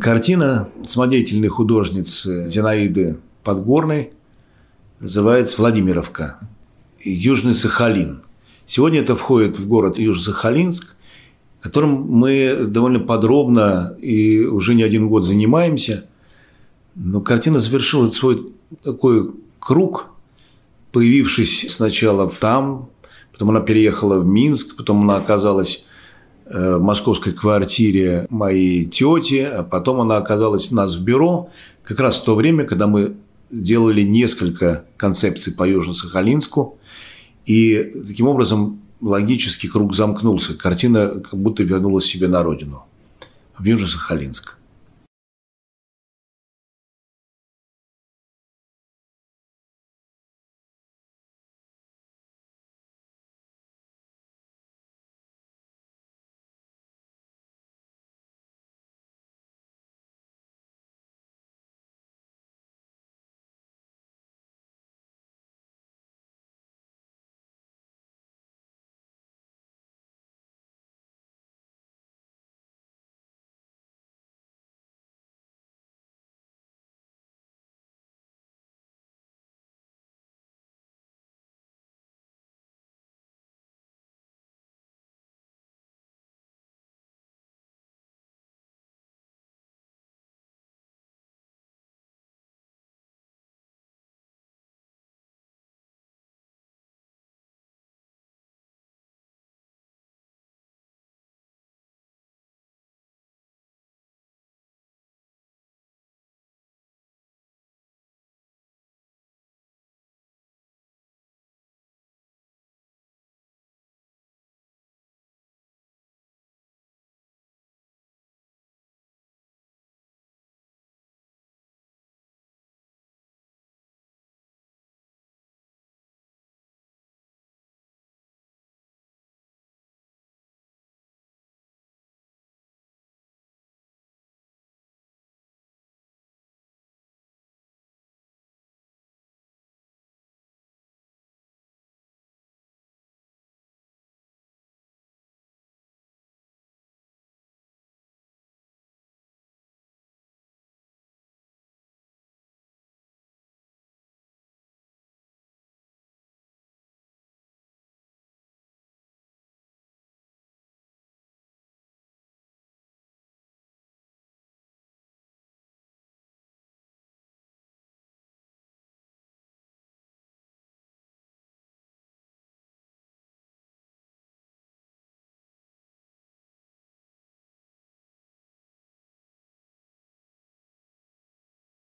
Картина самодеятельной художницы Зинаиды Подгорной называется «Владимировка. Южный Сахалин». Сегодня это входит в город Южно-Сахалинск, которым мы довольно подробно и уже не один год занимаемся. Но картина завершила свой такой круг, появившись сначала там, потом она переехала в Минск, потом она оказалась в московской квартире моей тети, а потом она оказалась у нас в бюро, как раз в то время, когда мы делали несколько концепций по Южно-Сахалинску, и таким образом логический круг замкнулся. Картина как будто вернулась себе на родину, в Южно-Сахалинск.